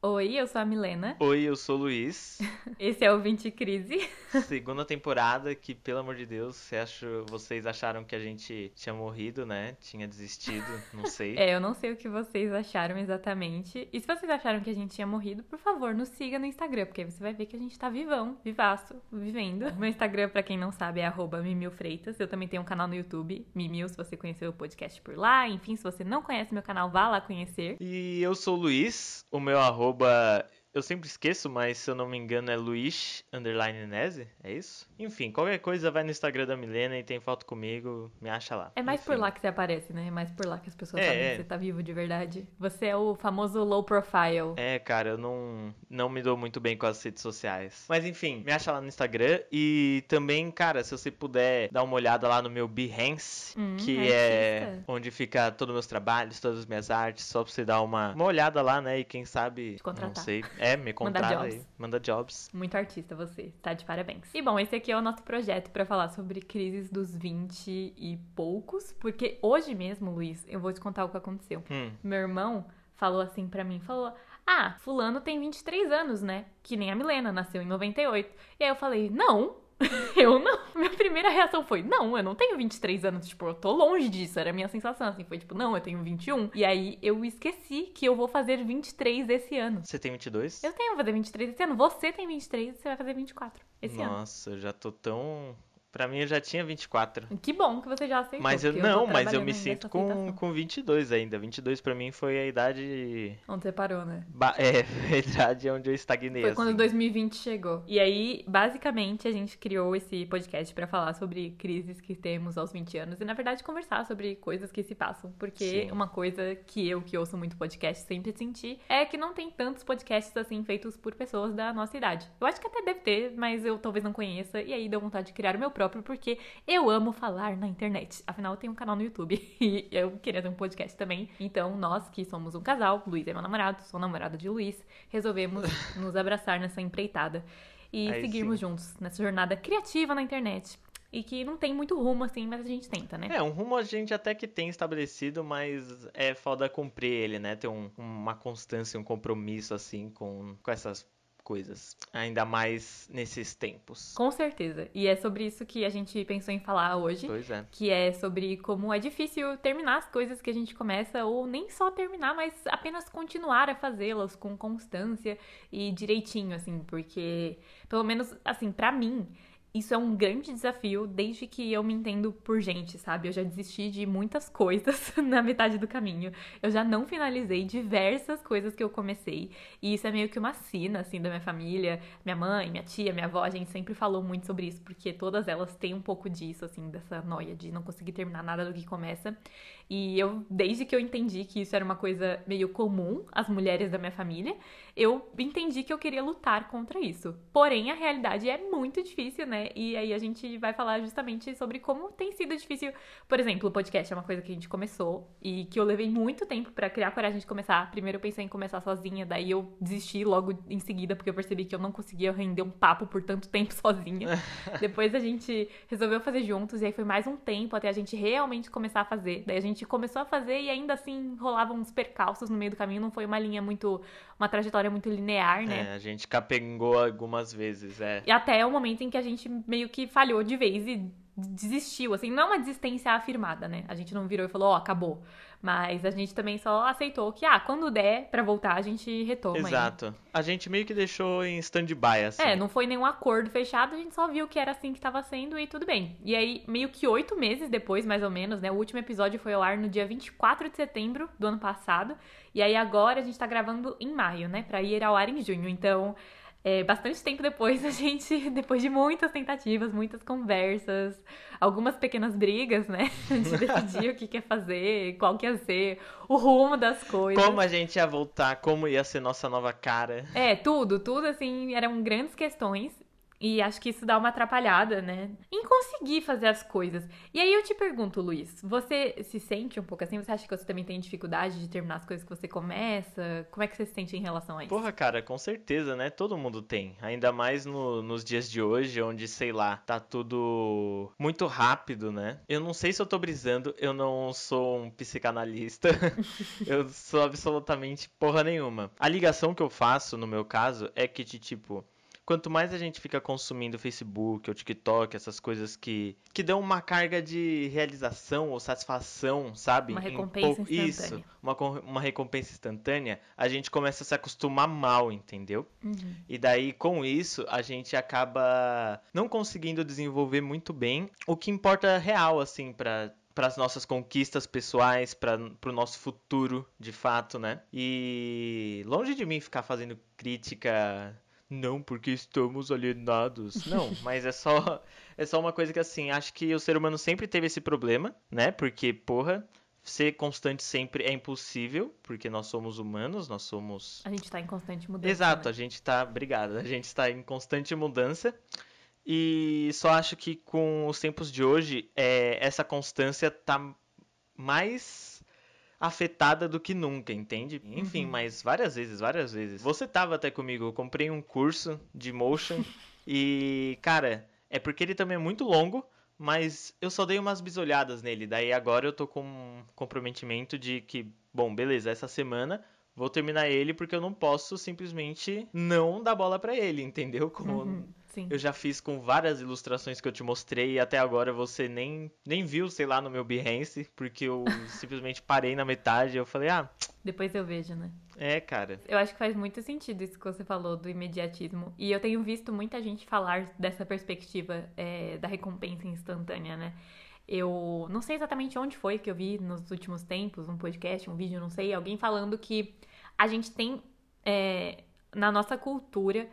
Oi, eu sou a Milena. Oi, eu sou o Luiz. Esse é o 20 Crise. Segunda temporada que, pelo amor de Deus, você achou, vocês acharam que a gente tinha morrido, né? Tinha desistido, não sei. É, eu não sei o que vocês acharam exatamente. E se vocês acharam que a gente tinha morrido, por favor, nos siga no Instagram, porque aí você vai ver que a gente tá vivão, vivaço, vivendo. Meu Instagram, pra quem não sabe, é Mimilfreitas. Eu também tenho um canal no YouTube, Mimil, se você conheceu o podcast por lá. Enfim, se você não conhece meu canal, vá lá conhecer. E eu sou o Luiz, o meu arroba arroba eu sempre esqueço, mas se eu não me engano é Luiz underline Nese, é isso? Enfim, qualquer coisa vai no Instagram da Milena e tem foto comigo, me acha lá. É mais Enfim. por lá que você aparece, né? É mais por lá que as pessoas É, sabem é. que você tá vivo de verdade. Você é o famoso low profile. É, cara, eu não, não me dou muito bem com as redes sociais. Mas enfim, me acha lá no Instagram. E também, cara, se você puder dar uma olhada lá no meu Behance, Hum, que artista. é onde fica todos os meus trabalhos, todas as minhas artes, só pra você dar uma, uma olhada lá, né? E quem sabe, Te contratar. não sei, é, me contrata aí. Manda jobs. Muito artista você, tá de parabéns. E bom, esse aqui é o nosso projeto pra falar sobre crises dos 20 e poucos, porque hoje mesmo, Luiz, eu vou te contar o que aconteceu. Hum, Meu irmão falou assim pra mim, falou: "Ah, fulano tem 23 anos, né? Que nem a Milena, nasceu em 98". E aí eu falei: "Não, eu não". Minha primeira reação foi: "Não, eu não tenho 23 anos, tipo, eu tô longe disso". Era a minha sensação assim, foi tipo: "Não, eu tenho 21". E aí eu esqueci que eu vou fazer 23 esse ano. você tem 22? Eu tenho, vou fazer 23 esse ano. Você tem 23, você vai fazer 24 esse ano. Nossa, eu já tô tão. Pra mim eu já tinha 24. Que bom que você já aceitou. Mas eu não, mas eu me sinto com, aceitação. com 22 ainda. 22 pra mim foi a idade. Onde você parou, né? ba- É, a idade onde eu estagnei. Foi quando assim. 2020 chegou. E aí, basicamente, a gente criou esse podcast pra falar sobre crises que temos aos 20 anos e, na verdade, conversar sobre coisas que se passam. Porque Sim. uma coisa que eu, que ouço muito podcast, sempre senti é que não tem tantos podcasts assim feitos por pessoas da nossa idade. Eu acho que até deve ter, mas eu talvez não conheça. E aí deu vontade de criar o meu próprio, porque eu amo falar na internet. Afinal, eu tenho um canal no YouTube e eu queria ter um podcast também. Então, nós que somos um casal, Luiz é meu namorado, sou namorada de Luiz, resolvemos nos abraçar nessa empreitada e Aí seguirmos sim. juntos nessa jornada criativa na internet. E que não tem muito rumo assim, mas a gente tenta, né? É, um rumo a gente até que tem estabelecido, mas é foda cumprir ele, né? Ter um- uma constância, um compromisso, assim, com, com essas coisas. Ainda mais nesses tempos. Com certeza. E é sobre isso que a gente pensou em falar hoje. Pois é. que é sobre como é difícil terminar as coisas que a gente começa, ou nem só terminar, mas apenas continuar a fazê-las com constância e direitinho, assim, porque, pelo menos, assim, pra mim. Isso é um grande desafio desde que eu me entendo por gente, sabe? Eu já desisti de muitas coisas na metade do caminho. Eu já não finalizei diversas coisas que eu comecei. E isso é meio que uma sina, assim, da minha família. Minha mãe, minha tia, minha avó, a gente sempre falou muito sobre isso, porque todas elas têm um pouco disso, assim, dessa noia de não conseguir terminar nada do que começa. E eu, desde que eu entendi que isso era uma coisa meio comum às mulheres da minha família, eu entendi que eu queria lutar contra isso. Porém, a realidade é muito difícil, né? E aí a gente vai falar justamente sobre como tem sido difícil. Por exemplo, o podcast é uma coisa que a gente começou e que eu levei muito tempo pra criar coragem de começar. Primeiro eu pensei em começar sozinha, daí eu desisti logo em seguida porque eu percebi que eu não conseguia render um papo por tanto tempo sozinha. Depois a gente resolveu fazer juntos e aí foi mais um tempo até a gente realmente começar a fazer. Daí a gente começou a fazer e ainda assim rolavam uns percalços no meio do caminho, não foi uma linha muito uma trajetória muito linear, né? É, a gente capengou algumas vezes, é. E até o momento em que a gente meio que falhou de vez e desistiu, assim, não é uma desistência afirmada, né? A gente não virou e falou, ó, acabou. Mas a gente também só aceitou que, ah, quando der pra voltar, a gente retoma. aí. Exato. A gente meio que deixou em stand-by, assim. É, não foi nenhum acordo fechado, a gente só viu que era assim que tava sendo e tudo bem. E aí, meio que oito meses depois, mais ou menos, né? O último episódio foi ao ar no dia 24 de setembro do ano passado. E aí agora a gente tá gravando em maio, né? Pra ir ao ar em junho. Então, é, bastante tempo depois, a gente, depois de muitas tentativas, muitas conversas, algumas pequenas brigas, né? A gente decidiu o que quer fazer, qual que ia ser o rumo das coisas. Como a gente ia voltar, como ia ser nossa nova cara. É, tudo, tudo assim, eram grandes questões E acho que isso dá uma atrapalhada, né? Em conseguir fazer as coisas. E aí eu te pergunto, Luiz, você se sente um pouco assim? Você acha que você também tem dificuldade de terminar as coisas que você começa? Como é que você se sente em relação a isso? Porra, cara, com certeza, né? Todo mundo tem. Ainda mais no, nos dias de hoje, onde, sei lá, tá tudo muito rápido, né? Eu não sei se eu tô brisando, eu não sou um psicanalista. eu sou absolutamente porra nenhuma. A ligação que eu faço, no meu caso, é que de tipo quanto mais a gente fica consumindo Facebook ou TikTok, essas coisas que, que dão uma carga de realização ou satisfação, sabe? Uma recompensa instantânea. Isso, uma, uma recompensa instantânea, a gente começa a se acostumar mal, entendeu? Uhum. E daí, com isso, a gente acaba não conseguindo desenvolver muito bem o que importa real, assim, para para as nossas conquistas pessoais, para o nosso futuro, de fato, né? E longe de mim ficar fazendo crítica não porque estamos alienados. Não, mas é só é só uma coisa que assim, acho que o ser humano sempre teve esse problema, né? Porque, porra, ser constante sempre é impossível, porque nós somos humanos, nós somos A gente tá em constante mudança. Exato, né? a gente tá, obrigado, a gente está em constante mudança. E só acho que com os tempos de hoje, é, essa constância tá mais afetada do que nunca, entende? Enfim, uhum. mas várias vezes, várias vezes. Você tava até comigo, eu comprei um curso de motion e, cara, é porque ele também é muito longo, mas eu só dei umas bisolhadas nele. Daí agora eu tô com um comprometimento de que, bom, beleza, essa semana vou terminar ele porque eu não posso simplesmente não dar bola para ele, entendeu? Como uhum. Sim. Eu já fiz com várias ilustrações que eu te mostrei e até agora você nem, nem viu, sei lá, no meu Behance, porque eu simplesmente parei na metade e eu falei, ah. Depois eu vejo, né? É, cara. Eu acho que faz muito sentido isso que você falou do imediatismo. E eu tenho visto muita gente falar dessa perspectiva é, da recompensa instantânea, né? Eu não sei exatamente onde foi que eu vi nos últimos tempos, um podcast, um vídeo, não sei, alguém falando que a gente tem é, na nossa cultura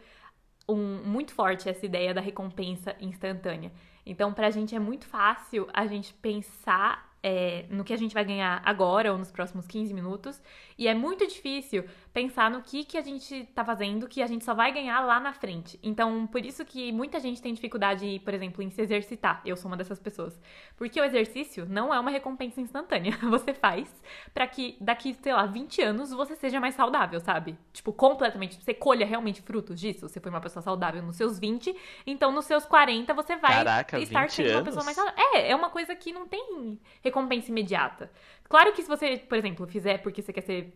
um, muito forte essa ideia da recompensa instantânea. Então, pra gente é muito fácil a gente pensar é, no que a gente vai ganhar agora ou nos próximos 15 minutos. E é muito difícil pensar no que, que a gente tá fazendo que a gente só vai ganhar lá na frente. Então, por isso que muita gente tem dificuldade, por exemplo, em se exercitar. Eu sou uma dessas pessoas. Porque o exercício não é uma recompensa instantânea. Você faz para que daqui, sei lá, 20 anos você seja mais saudável, sabe? Tipo, completamente. Você colha realmente frutos disso. Você foi uma pessoa saudável nos seus 20, então nos seus 40 você vai Caraca, estar sendo anos? uma pessoa mais saudável. É, é uma coisa que não tem recompensa imediata. Claro que se você, por exemplo, fizer porque você quer ser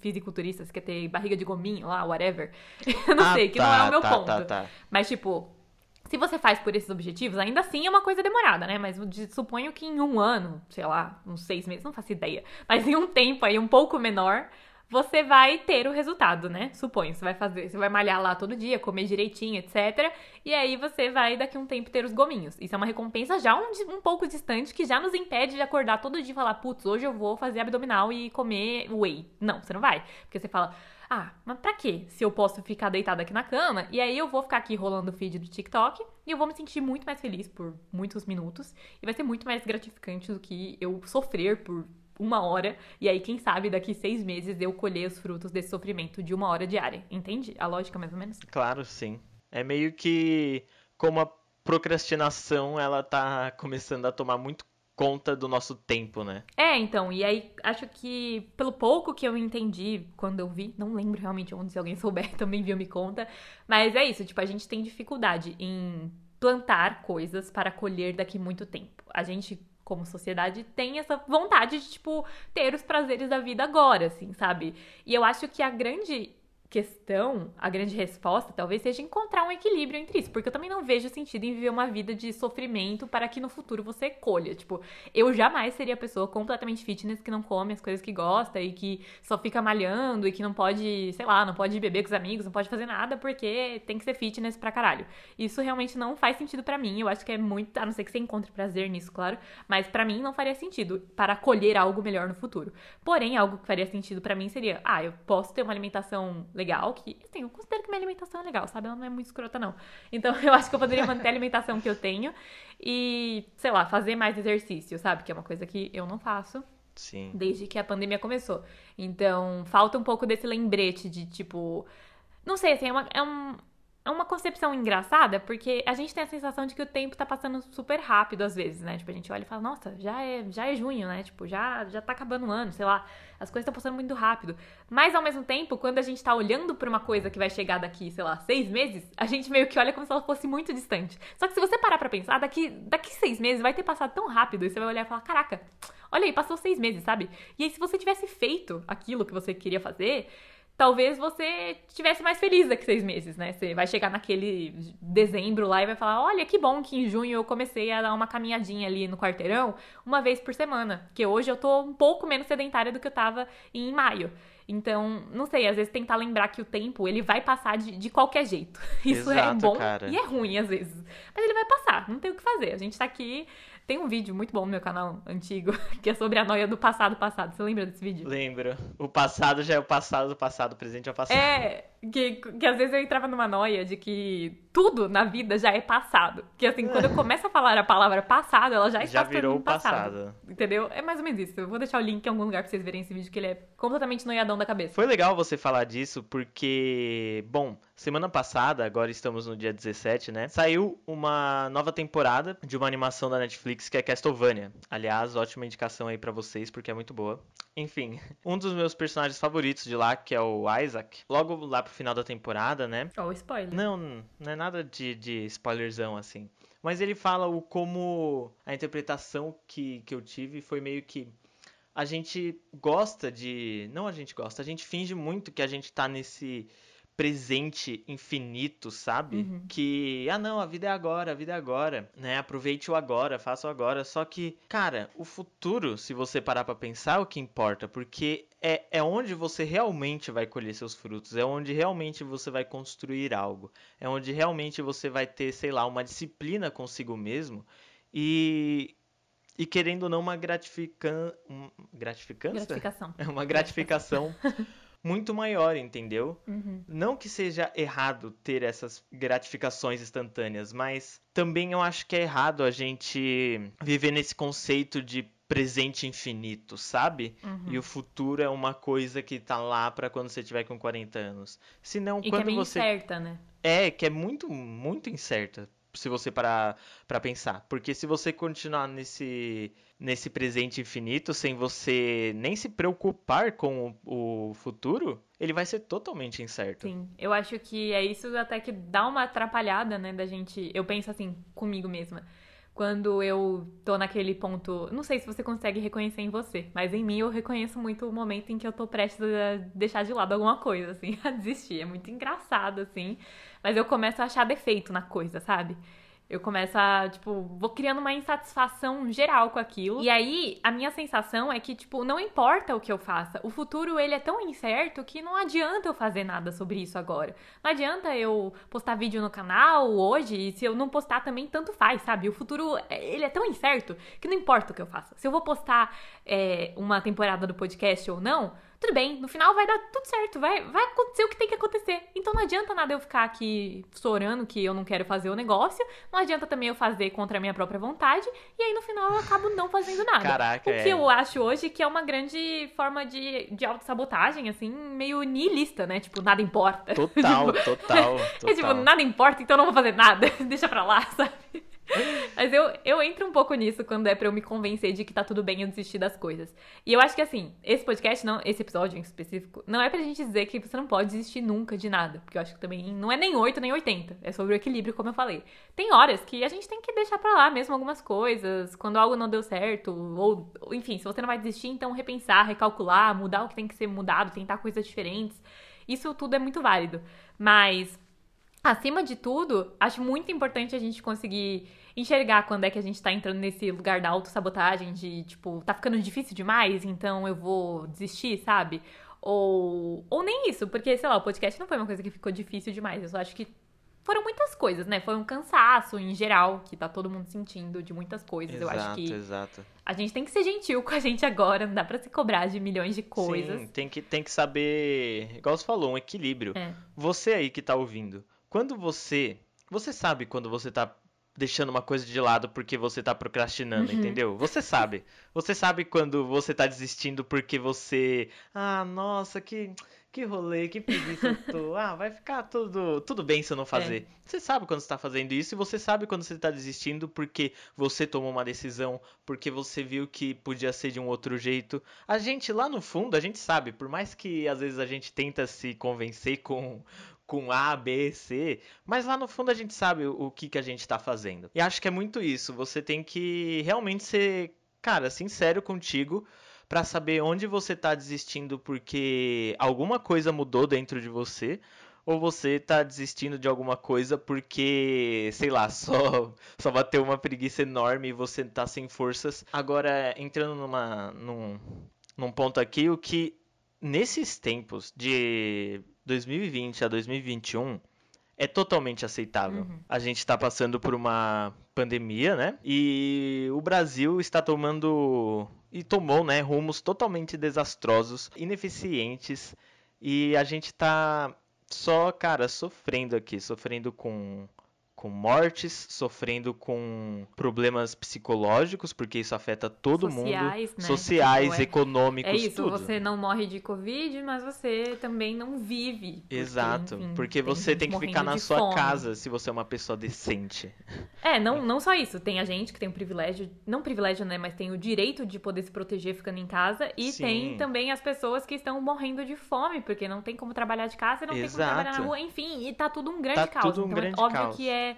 fisiculturista, você quer ter barriga de gominho lá, whatever. Eu não ah, sei, que tá, não é o meu tá, ponto. Tá, tá. Mas, tipo, se você faz por esses objetivos, ainda assim é uma coisa demorada, né? Mas suponho que em um ano, sei lá, uns seis meses, não faço ideia. Mas em um tempo aí um pouco menor, você vai ter o resultado, né? Suponho, você vai fazer, você vai malhar lá todo dia, comer direitinho, etc. E aí você vai daqui a um tempo ter os gominhos. Isso é uma recompensa já um, um pouco distante que já nos impede de acordar todo dia e falar, putz, hoje eu vou fazer abdominal e comer whey. Não, você não vai. Porque você fala, ah, mas pra quê? Se eu posso ficar deitada aqui na cama, e aí eu vou ficar aqui rolando o feed do TikTok e eu vou me sentir muito mais feliz por muitos minutos e vai ser muito mais gratificante do que eu sofrer por uma hora, e aí, quem sabe, daqui seis meses eu colher os frutos desse sofrimento de uma hora diária. Entende a lógica, mais ou menos? Claro, sim. É meio que como a procrastinação, ela tá começando a tomar muito conta do nosso tempo, né? É, então, e aí acho que pelo pouco que eu entendi quando eu vi, não lembro realmente onde, se alguém souber também viu me conta, mas é isso, tipo, a gente tem dificuldade em plantar coisas para colher daqui muito tempo. A gente como sociedade, tem essa vontade de, tipo, ter os prazeres da vida agora, assim, sabe? E eu acho que a grande questão, a grande resposta, talvez seja encontrar um equilíbrio entre isso, porque eu também não vejo sentido em viver uma vida de sofrimento para que no futuro você colha. Tipo, eu jamais seria a pessoa completamente fitness que não come as coisas que gosta e que só fica malhando e que não pode, sei lá, não pode beber com os amigos, não pode fazer nada porque tem que ser fitness pra caralho. Isso realmente não faz sentido para mim. Eu acho que é muito, a não ser que você encontre prazer nisso, claro, mas para mim não faria sentido para colher algo melhor no futuro. Porém, algo que faria sentido para mim seria, ah, eu posso ter uma alimentação legal, que, assim, eu considero que minha alimentação é legal, sabe? Ela não é muito escrota, não. Então, eu acho que eu poderia manter a alimentação que eu tenho e, sei lá, fazer mais exercício, sabe? Que é uma coisa que eu não faço. Sim. Desde que a pandemia começou. Então, falta um pouco desse lembrete de, tipo... Não sei, assim, é, uma, é um, é uma concepção engraçada, porque a gente tem a sensação de que o tempo tá passando super rápido às vezes, né? Tipo, a gente olha e fala, nossa, já é, já é junho, né? Tipo, já, já tá acabando o ano, sei lá. As coisas estão passando muito rápido. Mas, ao mesmo tempo, quando a gente tá olhando pra uma coisa que vai chegar daqui, sei lá, seis meses, a gente meio que olha como se ela fosse muito distante. Só que se você parar pra pensar, daqui, daqui seis meses vai ter passado tão rápido, e você vai olhar e falar, caraca, olha aí, passou seis meses, sabe? E aí, se você tivesse feito aquilo que você queria fazer talvez você tivesse mais feliz daqui seis meses, né? Você vai chegar naquele dezembro lá e vai falar: olha, que bom que em junho eu comecei a dar uma caminhadinha ali no quarteirão uma vez por semana. Porque hoje eu tô um pouco menos sedentária do que eu tava em maio. Então, não sei, às vezes tentar lembrar que o tempo, ele vai passar de, de qualquer jeito. Isso é Exato, é bom cara. e é ruim às vezes. Mas ele vai passar, não tem o que fazer. A gente tá aqui tem um vídeo muito bom no meu canal antigo, que é sobre a noia do passado passado. Você lembra desse vídeo? Lembro. O passado já é o passado do passado, o presente é o passado. É, que, que às vezes eu entrava numa noia de que tudo na vida já é passado. Que assim, quando eu começo a falar a palavra passado, ela já está Já virou passado. passado. Entendeu? É mais ou menos isso. Eu vou deixar o link em algum lugar pra vocês verem esse vídeo, que ele é completamente noiadão da cabeça. Foi legal você falar disso porque, bom, semana passada, agora estamos no dia 17, né? Saiu uma nova temporada de uma animação da Netflix que é Castlevania. Aliás, ótima indicação aí pra vocês porque é muito boa. Enfim, um dos meus personagens favoritos de lá, que é o Isaac, logo lá pro final da temporada, né? Ó, o spoiler. Não, não é nada de, de spoilerzão assim. Mas ele fala o como a interpretação que, que eu tive foi meio que a gente gosta de. Não a gente gosta, a gente finge muito que a gente tá nesse presente infinito, sabe? Uhum. Que, ah não, a vida é agora, a vida é agora, né? Aproveite o agora, faça o agora. Só que, cara, o futuro, se você parar pra pensar, é o que importa, porque é, é onde você realmente vai colher seus frutos, é onde realmente você vai construir algo, é onde realmente você vai ter, sei lá, uma disciplina consigo mesmo e. E querendo ou não, uma gratifican... gratificância? Gratificação. É uma gratificação muito maior, entendeu? Uhum. Não que seja errado ter essas gratificações instantâneas, mas também eu acho que é errado a gente viver nesse conceito de presente infinito, sabe? Uhum. E o futuro é uma coisa que tá lá pra quando você tiver com 40 anos. Senão, E que é quando meio você incerta, né? é, que é muito, muito incerta, se você parar pra pensar. Porque se você continuar nesse, nesse presente infinito, sem você nem se preocupar com o, o futuro, ele vai ser totalmente incerto. Sim, eu acho que é isso até que dá uma atrapalhada, né, da gente. Eu penso assim, comigo mesma. Quando eu tô naquele ponto. Não sei se você consegue reconhecer em você, mas em mim eu reconheço muito o momento em que eu tô prestes a deixar de lado alguma coisa, assim, a desistir. É muito engraçado, assim. Mas eu começo a achar defeito na coisa, sabe? Eu começo a, tipo, vou criando uma insatisfação geral com aquilo. E aí, a minha sensação é que, tipo, não importa o que eu faça. O futuro, ele é tão incerto que não adianta eu fazer nada sobre isso agora. Não adianta eu postar vídeo no canal hoje e se eu não postar também, tanto faz, sabe? O futuro, ele é tão incerto que não importa o que eu faça. Se eu vou postar é, uma temporada do podcast ou não, tudo bem, no final vai dar tudo certo, vai, vai acontecer o que tem que acontecer. Então não adianta nada eu ficar aqui chorando que eu não quero fazer o negócio, não adianta também eu fazer contra a minha própria vontade, e aí no final eu acabo não fazendo nada. Caraca, o que é. eu acho hoje que é uma grande forma de, de autossabotagem, assim, meio nihilista, né? Tipo, nada importa. Total, Tipo, total, É tipo, total. nada importa, então eu não vou fazer nada. Deixa pra lá, sabe? Mas eu, eu entro um pouco nisso quando é pra eu me convencer de que tá tudo bem eu desistir das coisas. E eu acho que assim, esse podcast, não, esse episódio em específico, não é pra gente dizer que você não pode desistir nunca de nada. Porque eu acho que também não é nem 8 nem 80. É sobre o equilíbrio, como eu falei. Tem horas que a gente tem que deixar pra lá mesmo algumas coisas, quando algo não deu certo, ou, enfim, se você não vai desistir, então repensar, recalcular, mudar o que tem que ser mudado, tentar coisas diferentes. Isso tudo é muito válido. Mas acima de tudo, acho muito importante a gente conseguir enxergar quando é que a gente tá entrando nesse lugar da autossabotagem, de tipo, tá ficando difícil demais, então eu vou desistir, sabe? Ou, ou nem isso, porque, sei lá, o podcast não foi uma coisa que ficou difícil demais. Eu só acho que foram muitas coisas, né? Foi um cansaço em geral, que tá todo mundo sentindo de muitas coisas. eu acho Exato, que exato. a gente tem que ser gentil com a gente agora, não dá pra se cobrar de milhões de coisas. Sim, tem que, tem que saber, igual você falou, um equilíbrio. É. Você aí que tá ouvindo, quando você. Você sabe quando você tá deixando uma coisa de lado porque você tá procrastinando, Uhum. entendeu? Você sabe. Você sabe quando você tá desistindo porque você. Ah, nossa, que, que rolê, que preguiça eu tô. Ah, vai ficar tudo, tudo bem se eu não fazer. É. Você sabe quando você tá fazendo isso e você sabe quando você tá desistindo porque você tomou uma decisão, porque você viu que podia ser de um outro jeito. A gente, lá no fundo, a gente sabe, por mais que às vezes a gente tenta se convencer com, com A, B, C, mas lá no fundo a gente sabe o, que, que a gente está fazendo. E acho que é muito isso. Você tem que realmente ser, cara, sincero contigo para saber onde você está desistindo porque alguma coisa mudou dentro de você ou você está desistindo de alguma coisa porque, sei lá, só só bateu uma preguiça enorme e você está sem forças. Agora, entrando numa num, num ponto aqui, o que nesses tempos de 2020 a 2021 é totalmente aceitável. Uhum. A gente está passando por uma pandemia, né? E o Brasil está tomando e tomou, né, rumos totalmente desastrosos, ineficientes, e a gente está só, cara, sofrendo aqui, sofrendo com com mortes, sofrendo com problemas psicológicos, porque isso afeta todo sociais, mundo. Né? Sociais, tipo, é, econômicos, É isso, tudo. você não morre de Covid, mas você também não vive. Porque, Exato, enfim, porque você tem que ficar na sua fome. casa se você é uma pessoa decente. É, não, não só isso, tem a gente que tem o privilégio, não privilégio, né, mas tem o direito de poder se proteger ficando em casa, e Sim. tem também as pessoas que estão morrendo de fome, porque não tem como trabalhar de casa, não Exato. tem como trabalhar na rua, enfim, e tá tudo um grande tá caos. Tudo um então, grande é óbvio caos. que é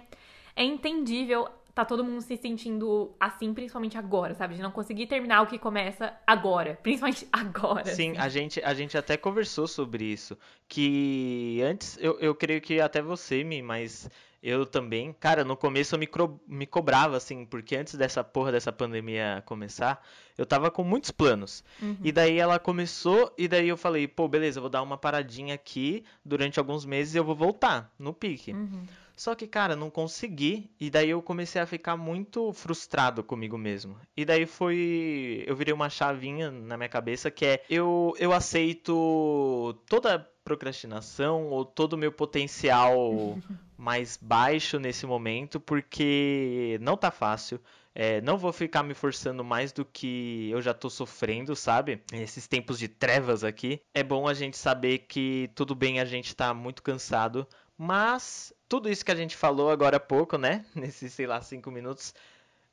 é entendível tá todo mundo se sentindo assim, principalmente agora, sabe? De não conseguir terminar o que começa agora, principalmente agora. Sim, assim. a, gente, a gente até conversou sobre isso, que antes, eu, eu creio que até você, me, mas eu também, cara, no começo eu me, me cobrava, assim, porque antes dessa porra dessa pandemia começar, eu tava com muitos planos. Uhum. E daí ela começou, e daí eu falei, pô, beleza, eu vou dar uma paradinha aqui durante alguns meses e eu vou voltar no pique. Uhum. Só que, cara, não consegui. E daí eu comecei a ficar muito frustrado comigo mesmo. E daí foi. Eu virei uma chavinha na minha cabeça que é: eu, eu aceito toda procrastinação ou todo o meu potencial mais baixo nesse momento, porque não tá fácil. É, não vou ficar me forçando mais do que eu já tô sofrendo, sabe? Esses tempos de trevas aqui. É bom a gente saber que tudo bem a gente tá muito cansado, mas tudo isso que a gente falou agora há pouco, né? Nesses, sei lá, cinco minutos,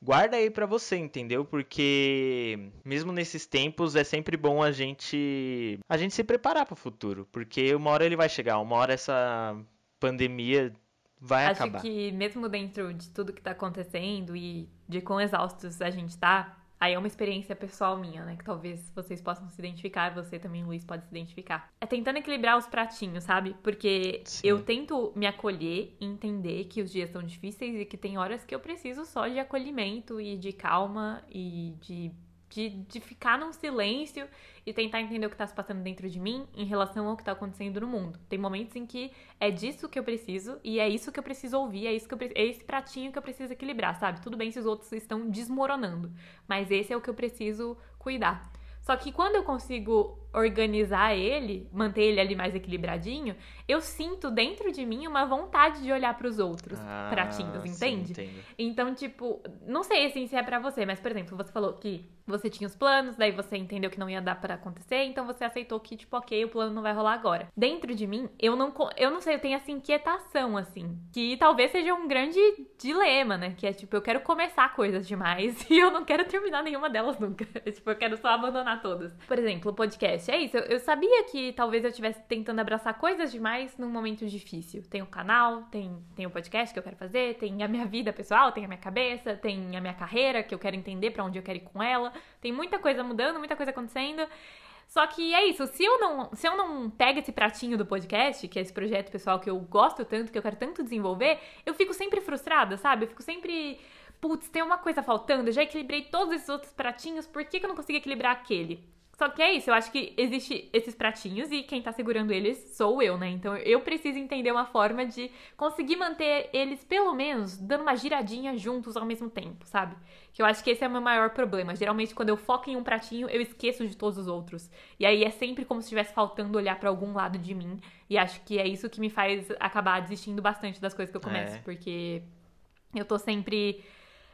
guarda aí para você, entendeu? Porque mesmo nesses tempos é sempre bom a gente a gente se preparar para o futuro, porque uma hora ele vai chegar, uma hora essa pandemia vai Acho acabar. Acho que mesmo dentro de tudo que tá acontecendo e de quão exaustos a gente tá, Aí é uma experiência pessoal minha, né? Que talvez vocês possam se identificar, você também, Luiz, pode se identificar. É tentando equilibrar os pratinhos, sabe? Porque Sim. eu tento me acolher e entender que os dias são difíceis e que tem horas que eu preciso só de acolhimento e de calma e de de, de ficar num silêncio e tentar entender o que está se passando dentro de mim em relação ao que está acontecendo no mundo. Tem momentos em que é disso que eu preciso e é isso que eu preciso ouvir, é, isso que eu, é esse pratinho que eu preciso equilibrar, sabe? Tudo bem se os outros estão desmoronando, mas esse é o que eu preciso cuidar. Só que quando eu consigo organizar ele, manter ele ali mais equilibradinho, eu sinto dentro de mim uma vontade de olhar para os outros ah, pratinhos, entende? Sim, então, tipo, não sei assim se é para você, mas por exemplo, você falou que você tinha os planos, daí você entendeu que não ia dar para acontecer, então você aceitou que tipo, OK, o plano não vai rolar agora. Dentro de mim, eu não eu não sei, eu tenho essa inquietação assim, que talvez seja um grande dilema, né? Que é tipo, eu quero começar coisas demais e eu não quero terminar nenhuma delas nunca. tipo, eu quero só abandonar todas. Por exemplo, o podcast. É isso, eu, eu sabia que talvez eu estivesse tentando abraçar coisas demais num momento difícil. Tem o canal, tem, tem o podcast que eu quero fazer, tem a minha vida pessoal, tem a minha cabeça, tem a minha carreira que eu quero entender para onde eu quero ir com ela. Tem muita coisa mudando, muita coisa acontecendo. Só que é isso, se eu não, se eu não pego esse pratinho do podcast, que é esse projeto pessoal que eu gosto tanto, que eu quero tanto desenvolver, eu fico sempre frustrada, sabe? Eu fico sempre, putz, tem uma coisa faltando, eu já equilibrei todos esses outros pratinhos, por que, que eu não consigo equilibrar aquele? Só que é isso, eu acho que existe esses pratinhos e quem tá segurando eles sou eu, né? Então eu preciso entender uma forma de conseguir manter eles, pelo menos, dando uma giradinha juntos ao mesmo tempo, sabe? Que eu acho que esse é o meu maior problema. Geralmente, quando eu foco em um pratinho, eu esqueço de todos os outros. E aí é sempre como se estivesse faltando olhar para algum lado de mim. E acho que é isso que me faz acabar desistindo bastante das coisas que eu começo. É. Porque eu tô sempre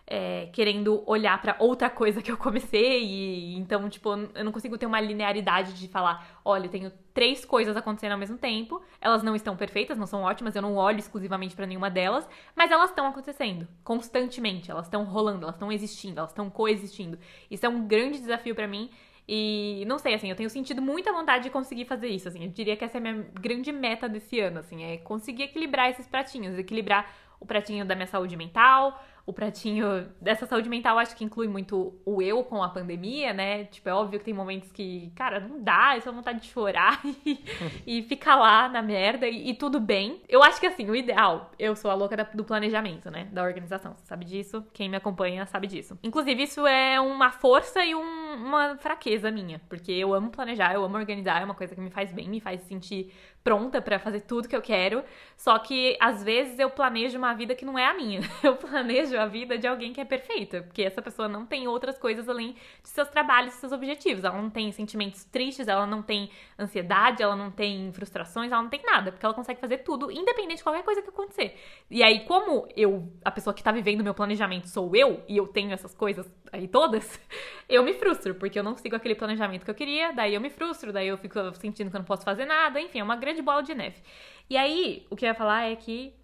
é, querendo olhar para outra coisa que eu comecei e então tipo eu não consigo ter uma linearidade de falar olha eu tenho três coisas acontecendo ao mesmo tempo elas não estão perfeitas não são ótimas eu não olho exclusivamente para nenhuma delas mas elas estão acontecendo constantemente elas estão rolando elas estão existindo elas estão coexistindo isso é um grande desafio para mim e não sei, assim, eu tenho sentido muita vontade de conseguir fazer isso, assim. Eu diria que essa é a minha grande meta desse ano, assim, é conseguir equilibrar esses pratinhos, equilibrar o pratinho da minha saúde mental, o pratinho dessa saúde mental acho que inclui muito o eu com a pandemia, né? Tipo, é óbvio que tem momentos que, cara, não dá, é só vontade de chorar e, e ficar lá na merda e, e, tudo bem. Eu acho que assim, o ideal, eu sou a louca da, do planejamento, né? Da organização, você sabe disso? Quem me acompanha sabe disso. Inclusive, isso é uma força e um, uma fraqueza minha, porque eu amo planejar, eu amo organizar, é uma coisa que me faz bem, me faz sentir pronta para fazer tudo que eu quero. Só que às vezes eu planejo uma vida que não é a minha. Eu planejo a vida de alguém que é perfeita, porque essa pessoa não tem outras coisas além de seus trabalhos, seus objetivos. Ela não tem sentimentos tristes, ela não tem ansiedade, ela não tem frustrações, ela não tem nada, porque ela consegue fazer tudo independente de qualquer coisa que acontecer. E aí como eu, a pessoa que tá vivendo meu planejamento sou eu e eu tenho essas coisas aí todas, eu me frustro, porque eu não sigo aquele planejamento que eu queria, daí eu me frustro, daí eu fico sentindo que eu não posso fazer nada, enfim, é uma grande bola de neve. E aí, o que eu ia falar é que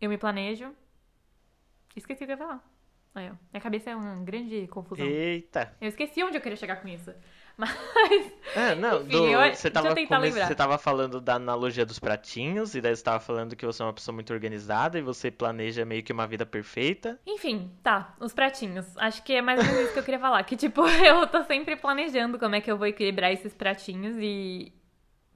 eu me planejo. Esqueci o que eu ia falar. Aí, ó. Minha cabeça é uma grande confusão. Eita! Eu esqueci onde eu queria chegar com isso. Mas. É, não, enfim, do, eu, você, tava come... você tava falando da analogia dos pratinhos, e daí você tava falando que você é uma pessoa muito organizada e você planeja meio que uma vida perfeita. Enfim, tá, os pratinhos. Acho que é mais ou menos isso que eu queria falar. Que, tipo, eu tô sempre planejando como é que eu vou equilibrar esses pratinhos e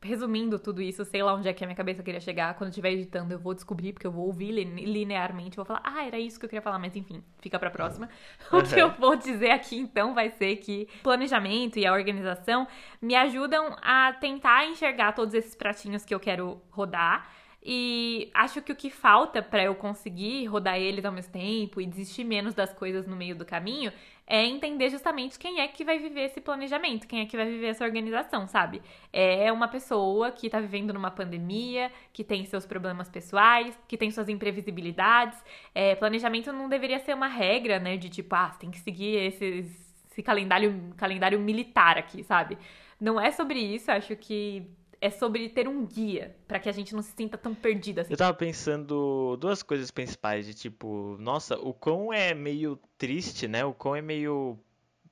resumindo tudo isso, sei lá onde é que a minha cabeça queria chegar. Quando eu estiver editando, eu vou descobrir, porque eu vou ouvir linearmente. Vou falar, ah, era isso que eu queria falar, mas enfim, fica pra próxima. Uhum. O que eu vou dizer aqui então vai ser que o planejamento e a organização me ajudam a tentar enxergar todos esses pratinhos que eu quero rodar e acho que o que falta para eu conseguir rodar eles ao mesmo tempo e desistir menos das coisas no meio do caminho é entender justamente quem é que vai viver esse planejamento, quem é que vai viver essa organização, sabe? É uma pessoa que tá vivendo numa pandemia, que tem seus problemas pessoais, que tem suas imprevisibilidades. É, planejamento não deveria ser uma regra, né? De tipo, ah, tem que seguir esses, esse calendário, calendário militar aqui, sabe? Não é sobre isso, acho que é sobre ter um guia para que a gente não se sinta tão perdida assim. Eu tava pensando duas coisas principais de tipo, nossa, o quão é meio triste, né? O quão é meio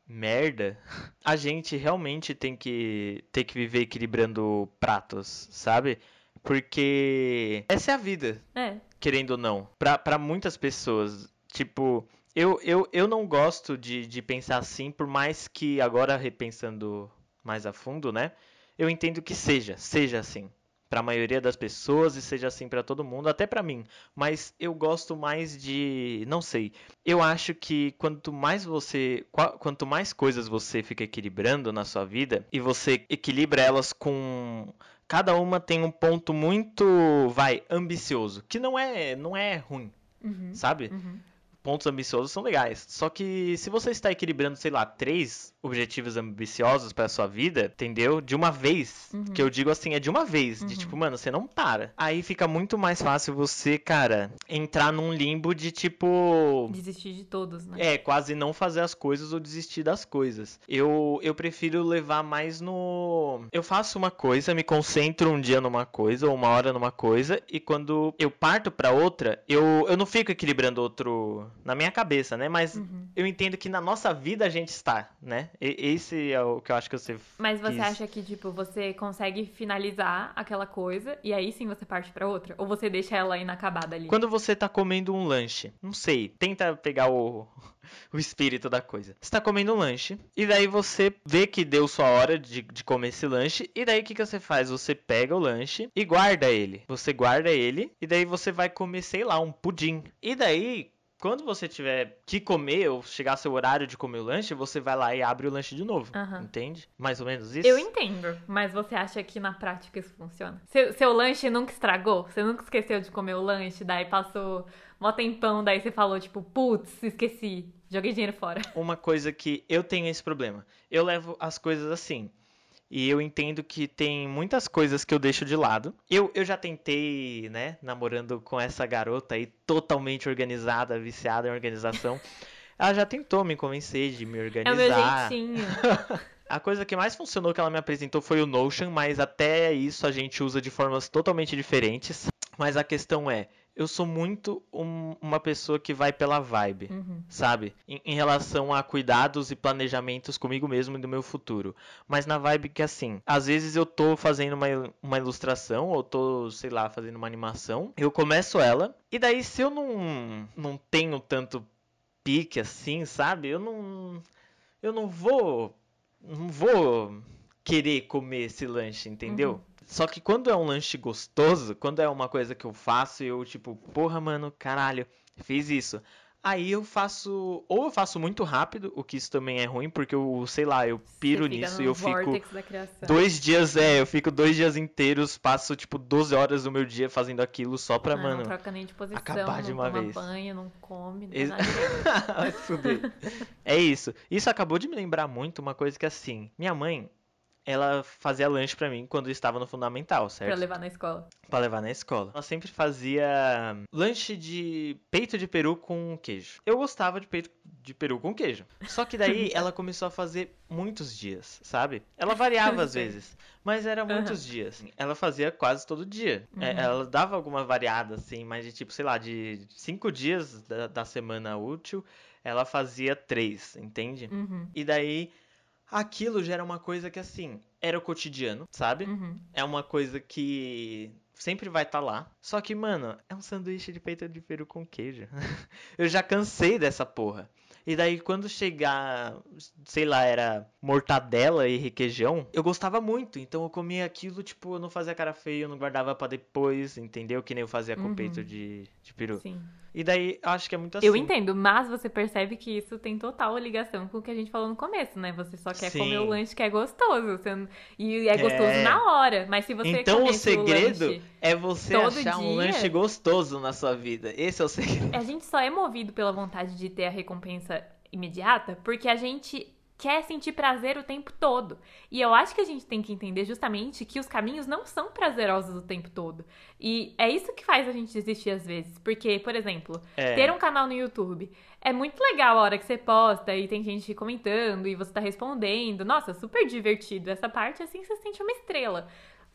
merda. A gente realmente tem que ter que viver equilibrando pratos, sabe? Porque essa é a vida. É. Querendo ou não. Pra, pra muitas pessoas. Tipo, eu, eu, eu não gosto de, de pensar assim, por mais que agora repensando mais a fundo, né? Eu entendo que seja, seja assim para a maioria das pessoas e seja assim para todo mundo, até para mim. Mas eu gosto mais de, não sei. Eu acho que quanto mais você, quanto mais coisas você fica equilibrando na sua vida e você equilibra elas com cada uma tem um ponto muito, vai, ambicioso, que não é, não é ruim, uhum, sabe? Uhum pontos ambiciosos são legais. Só que se você está equilibrando, sei lá, três objetivos ambiciosos para sua vida, entendeu? De uma vez, uhum. que eu digo assim, é de uma vez, uhum. de tipo, mano, você não para. Aí fica muito mais fácil você, cara, entrar num limbo de tipo desistir de todos, né? É, quase não fazer as coisas ou desistir das coisas. Eu eu prefiro levar mais no eu faço uma coisa, me concentro um dia numa coisa ou uma hora numa coisa e quando eu parto para outra, eu eu não fico equilibrando outro na minha cabeça, né? Mas uhum. eu entendo que na nossa vida a gente está, né? E, esse é o que eu acho que você. Mas você quis. acha que, tipo, você consegue finalizar aquela coisa e aí sim você parte para outra? Ou você deixa ela inacabada ali? Quando você tá comendo um lanche, não sei, tenta pegar o, o espírito da coisa. Você tá comendo um lanche, e daí você vê que deu sua hora de, de comer esse lanche, e daí o que, que você faz? Você pega o lanche e guarda ele. Você guarda ele, e daí você vai comer, sei lá, um pudim. E daí, quando você tiver que comer ou chegar seu horário de comer o lanche, você vai lá e abre o lanche de novo. Uhum. Entende? Mais ou menos isso? Eu entendo, mas você acha que na prática isso funciona? Seu, seu lanche nunca estragou? Você nunca esqueceu de comer o lanche, daí passou mó tempão, daí você falou, tipo, putz, esqueci, joguei dinheiro fora. Uma coisa que eu tenho esse problema. Eu levo as coisas assim. E eu entendo que tem muitas coisas que eu deixo de lado. Eu, eu já tentei, né, namorando com essa garota aí totalmente organizada, viciada em organização. Ela já tentou me convencer de me organizar. É o meu jeitinho. A coisa que mais funcionou que ela me apresentou foi o Notion, mas até isso a gente usa de formas totalmente diferentes. Mas a questão é, eu sou muito um, uma pessoa que vai pela vibe, Uhum. sabe? Em, em relação a cuidados e planejamentos comigo mesmo e do meu futuro. Mas na vibe que assim, às vezes eu tô fazendo uma, uma ilustração ou tô, sei lá, fazendo uma animação, eu começo ela, e daí se eu não, não tenho tanto pique assim, sabe? Eu não. Eu não vou. Não vou querer comer esse lanche, entendeu? Uhum. Só que quando é um lanche gostoso, quando é uma coisa que eu faço e eu, tipo, porra, mano, caralho, fiz isso. Aí eu faço. Ou eu faço muito rápido, o que isso também é ruim, porque eu, sei lá, eu piro nisso e eu fico. Dois dias, é, eu fico dois dias inteiros, passo tipo 12 horas do meu dia fazendo aquilo só pra, Ah, mano. Não troca nem de posição, acabar de não uma vez. banho, não come, não Ex- nada. É isso. Isso acabou de me lembrar muito uma coisa que assim, minha mãe, ela fazia lanche pra mim quando eu estava no fundamental, pra certo? levar na escola. Pra levar na escola. Ela sempre fazia lanche de peito de peru com queijo. Eu gostava de peito de peru com queijo. Só que daí ela começou a fazer muitos dias, sabe? Ela variava às vezes, mas era muitos dias. Ela fazia quase todo dia. É, ela dava alguma variada, assim, mas de tipo, sei lá, de cinco dias da, da semana útil, ela fazia três, entende? Uhum, E daí, aquilo já era uma coisa que, assim, era o cotidiano, sabe? uhum. É uma coisa que sempre vai estar lá. Só que, mano, é um sanduíche de peito de peru com queijo. Eu já cansei dessa porra. E daí, quando chegar, sei lá, era mortadela e requeijão, eu gostava muito. Então eu comia aquilo, tipo, eu não fazia cara feia, eu não guardava pra depois, entendeu? Que nem eu fazia com Uhum. peito de, de peru. Sim. E daí, eu acho que é muito assim. Eu entendo, mas você percebe que isso tem total ligação com o que a gente falou no começo, né? Você só quer Sim. comer o lanche que é gostoso. Não- E é gostoso É. na hora. Mas se você Então o segredo lanche- é você achar um dia- lanche gostoso na sua vida. Esse é o segredo. A gente só é movido pela vontade de ter a recompensa imediata porque a gente quer sentir prazer o tempo todo. E eu acho que a gente tem que entender justamente que os caminhos não são prazerosos o tempo todo. E é isso que faz a gente desistir às vezes. Porque, por exemplo, É. ter um canal no YouTube é muito legal a hora que você posta e tem gente comentando e você tá respondendo. Nossa, super divertido. Essa parte assim você sente uma estrela.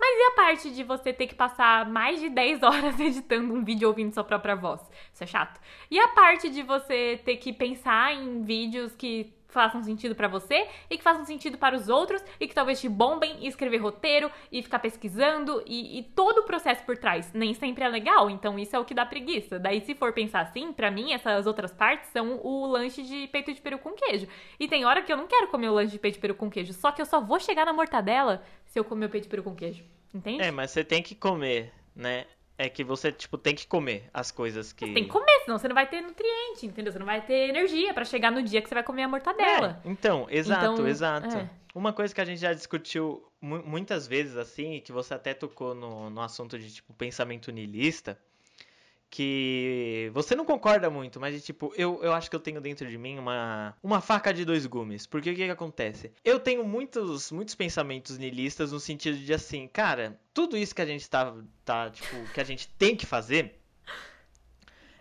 Mas e a parte de você ter que passar mais de 10 horas editando um vídeo ouvindo sua própria voz? Isso é chato. E a parte de você ter que pensar em vídeos que façam sentido pra você e que façam sentido para os outros e que talvez te bombem e escrever roteiro e ficar pesquisando e, e todo o processo por trás nem sempre é legal, então isso é o que dá preguiça. Daí se for pensar assim, pra mim essas outras partes são o lanche de peito de peru com queijo. E tem hora que eu não quero comer o lanche de peito de peru com queijo, só que eu só vou chegar na mortadela se eu comer o peito de peru com queijo. Entende? É, mas você tem que comer, né? É que você, tipo, tem que comer as coisas que. Tem que comer, senão você não vai ter nutriente, entendeu? Você não vai ter energia pra chegar no dia que você vai comer a mortadela. É, então, exato, Então, exato. é. Uma coisa que a gente já discutiu mu- muitas vezes, assim, e que você até tocou no, no assunto de, tipo, pensamento niilista, que você não concorda muito, mas, tipo, eu, eu acho que eu tenho dentro de mim uma, uma faca de dois gumes. Porque o que que acontece? Eu tenho muitos, muitos pensamentos niilistas no sentido de, assim, cara, tudo isso que a gente tá, tá tipo, que a gente tem que fazer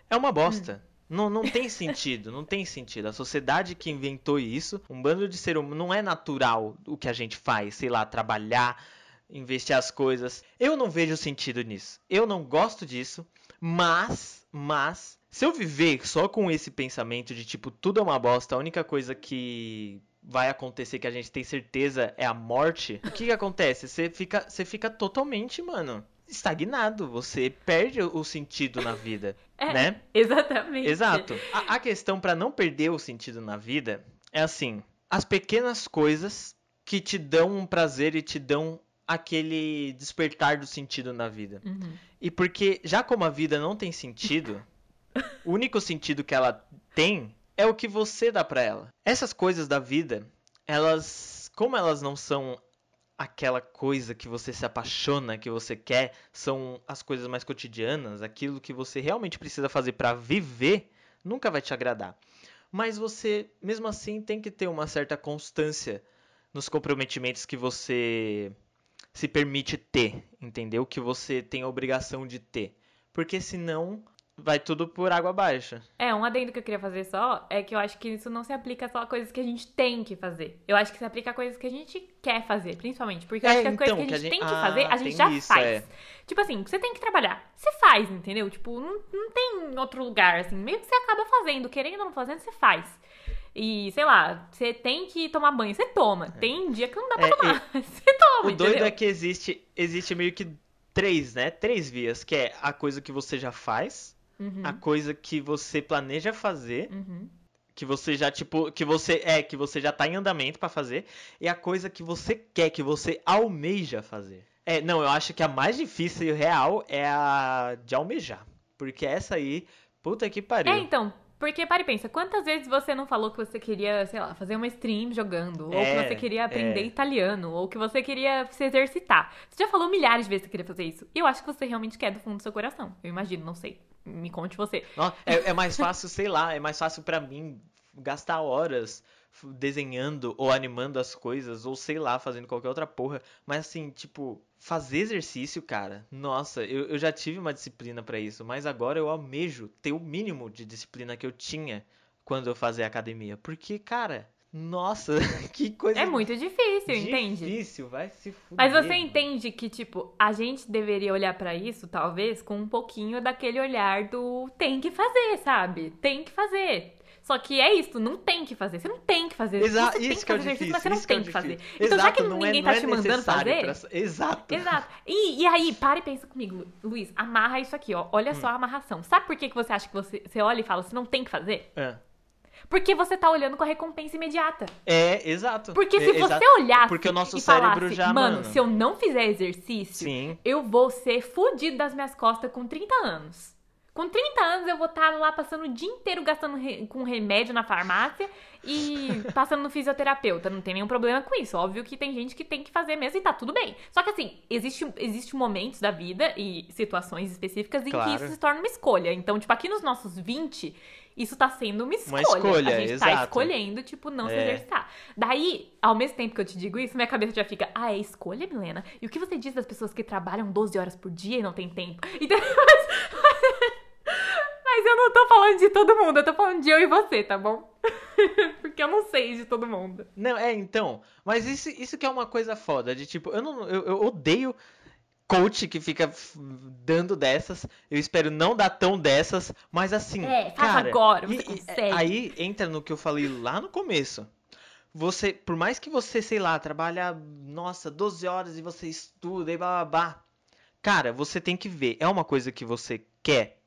é uma bosta. Não, não tem sentido, não tem sentido. A sociedade que inventou isso, um bando de ser humano, não é natural o que a gente faz, sei lá, trabalhar, investir as coisas. Eu não vejo sentido nisso. Eu não gosto disso, mas, mas, se eu viver só com esse pensamento de tipo, tudo é uma bosta, a única coisa que vai acontecer que a gente tem certeza é a morte, o que que acontece? Você fica, você fica totalmente, mano, estagnado. Você perde o sentido na vida, É, né? Exatamente. Exato. A, a questão pra não perder o sentido na vida é assim: as pequenas coisas que te dão um prazer e te dão aquele despertar do sentido na vida. Uhum. E porque já como a vida não tem sentido, o único sentido que ela tem é o que você dá pra ela. Essas coisas da vida, elas, como elas não são aquela coisa que você se apaixona, que você quer, são as coisas mais cotidianas, aquilo que você realmente precisa fazer pra viver, nunca vai te agradar. Mas você, mesmo assim, tem que ter uma certa constância nos comprometimentos que você se permite ter, entendeu? Que você tem a obrigação de ter. Porque senão vai tudo por água abaixo. É, um adendo que eu queria fazer só é que eu acho que isso não se aplica só a coisas que a gente tem que fazer. Eu acho que se aplica a coisas que a gente quer fazer, principalmente. Porque eu É, acho que as então, coisas que a que gente, a gente- tem que ah, fazer, a gente já isso, faz. é. Tipo assim, você tem que trabalhar. Você faz, entendeu? Tipo, não, não tem outro lugar, assim. Meio que você acaba fazendo, querendo ou não fazendo, você faz. E, sei lá, você tem que tomar banho, você toma. Tem dia que não dá pra É, tomar. Você toma, O doido entendeu? é que existe, existe meio que três, né? Três vias, que é a coisa que você já faz, Uhum, a coisa que você planeja fazer, uhum. que você já tipo, que você é, que você já tá em andamento pra fazer, e a coisa que você quer, que você almeja fazer. É, não, eu acho que a mais difícil e real é a de almejar, porque essa aí, puta que pariu. É, então, porque para e pensa, quantas vezes você não falou que você queria, sei lá, fazer uma stream jogando, ou É, que você queria aprender é. italiano, ou que você queria se exercitar. Você já falou milhares de vezes que você queria fazer isso. E eu acho que você realmente quer do fundo do seu coração. Eu imagino, não sei. Me conte você. É, é mais fácil, sei lá, é mais fácil pra mim gastar horas desenhando ou animando as coisas, ou sei lá, fazendo qualquer outra porra. Mas assim, tipo, fazer exercício, cara, nossa, eu, eu já tive uma disciplina pra isso, mas agora eu almejo ter o mínimo de disciplina que eu tinha quando eu fazia academia. Porque, cara, nossa, que coisa É muito difícil, entende? difícil, vai se fuder. Mas você mano. entende que, tipo, a gente deveria olhar pra isso, talvez, com um pouquinho daquele olhar do tem que fazer, sabe? Tem que fazer. Só que é isso, não tem que fazer. Você não tem que fazer. Exa você tem isso que é difícil, mas você não é tem que fazer. Então, já Exato, que é- ninguém tá é te mandando fazer. Exato. Exato. E, aí, para e pensa comigo, Lu- Luiz. Amarra isso aqui, ó. Hum. Olha só a amarração. Sabe por que, que você acha que você, você olha e fala, você não tem que fazer? É. Porque você tá olhando com a recompensa imediata. É, exato. Porque se É, você exato. olhasse Porque o nosso e cérebro falasse, já, mano, mano. se eu não fizer exercício, Sim. eu vou ser fudido das minhas costas com 30 anos. Com 30 anos eu vou estar lá passando o dia inteiro gastando re- com remédio na farmácia e passando no fisioterapeuta. Não tem nenhum problema com isso. Óbvio que tem gente que tem que fazer mesmo e tá tudo bem. Só que assim, existe, existe momentos da vida e situações específicas em Claro. que isso se torna uma escolha. Então, tipo, aqui nos nossos 20, isso tá sendo uma escolha. escolha, A gente tá exato. escolhendo, tipo, não se É. exercitar. Daí, ao mesmo tempo que eu te digo isso, minha cabeça já fica, ah, é escolha, Milena? E o que você diz das pessoas que trabalham 12 horas por dia e não tem tempo? Então, mas, eu não tô falando de todo mundo, eu tô falando de eu e você, tá bom? Porque eu não sei de todo mundo. Não, é, então. Mas isso, isso que é uma coisa foda, de tipo, eu não. Eu, eu odeio coach que fica dando dessas. Eu espero não dar tão dessas, mas assim. É, faça cara, agora, você e- consegue. Aí entra no que eu falei lá no começo. Você, por mais que você, sei lá, trabalha, nossa, 12 horas e você estuda e blá blá blá. Cara, você tem que ver, é uma coisa que você quer.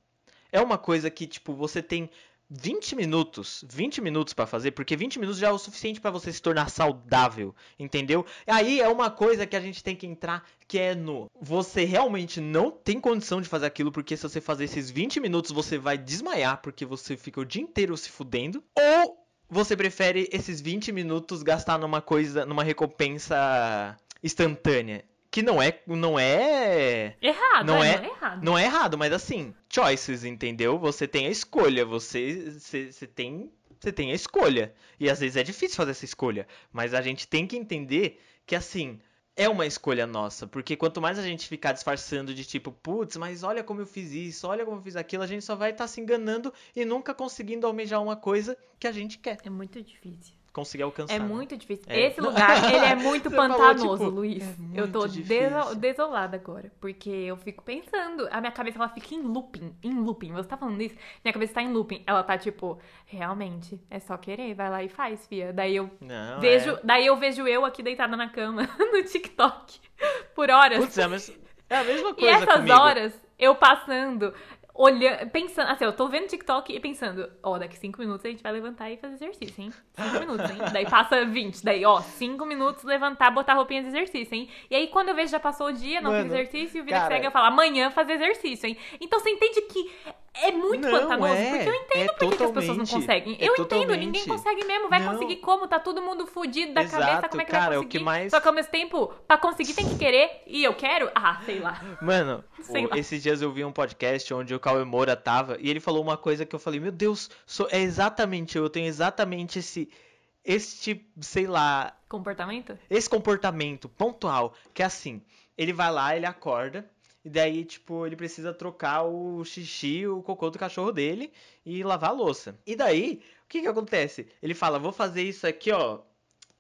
É uma coisa que, tipo, você tem 20 minutos, 20 minutos pra fazer, porque 20 minutos já é o suficiente pra você se tornar saudável, entendeu? Aí é uma coisa que a gente tem que entrar, que é no você realmente não tem condição de fazer aquilo, porque se você fazer esses 20 minutos você vai desmaiar, porque você fica o dia inteiro se fudendo, ou você prefere esses 20 minutos gastar numa coisa, numa recompensa instantânea, que não é não é Errado, Não é, é- não é errado. não é errado, mas assim, choices, entendeu? Você tem a escolha, você, você, você tem, você tem a escolha. E às vezes é difícil fazer essa escolha, mas a gente tem que entender que assim, é uma escolha nossa, porque quanto mais a gente ficar disfarçando de tipo, putz, mas olha como eu fiz isso, olha como eu fiz aquilo, a gente só vai estar se enganando e nunca conseguindo almejar uma coisa que a gente quer É muito difícil. Conseguir alcançar. É né? muito difícil. É. Esse lugar, ele é muito Você falou, pantanoso, tipo, Luiz. é eu tô muito difícil. deso- desolada agora. Porque eu fico pensando. A minha cabeça, ela fica em looping. Em looping. Você tá falando isso? Minha cabeça tá em looping. Ela tá tipo, realmente, é só querer. Vai lá e faz, fia. Daí eu Não, vejo. é. Daí eu vejo eu aqui deitada na cama, no TikTok. Por horas. Putz, é a, mes- é a mesma E coisa essas comigo. horas, eu passando, olhando, pensando, assim, eu tô vendo TikTok e pensando, ó, daqui cinco minutos a gente vai levantar e fazer exercício, hein? Cinco minutos, hein? Daí passa 20, daí, ó, cinco minutos levantar, botar roupinha de exercício, hein? E aí, quando eu vejo já passou o dia, não fiz Mano, exercício, vira cara- que segue, eu falo, amanhã fazer exercício, hein? Então você entende que é muito Não, pantanoso, é, porque eu entendo é por que as pessoas não conseguem. é eu entendo, ninguém consegue mesmo, vai Não. conseguir como? Tá todo mundo fudido da cabeça, Exato, como é que cara, vai o conseguir? que mais- Só que ao mesmo tempo, pra conseguir tem que querer, e eu quero? Ah, sei lá. Mano, Sei o- lá. esses dias eu vi um podcast onde o Cauê Moura tava e ele falou uma coisa que eu falei, meu Deus, sou- é exatamente eu, eu tenho exatamente esse este, sei lá, Comportamento? esse comportamento pontual, que é assim, ele vai lá, ele acorda, e daí, tipo, ele precisa trocar o xixi, o cocô do cachorro dele e lavar a louça. E daí, o que que acontece? Ele fala, vou fazer isso aqui, ó,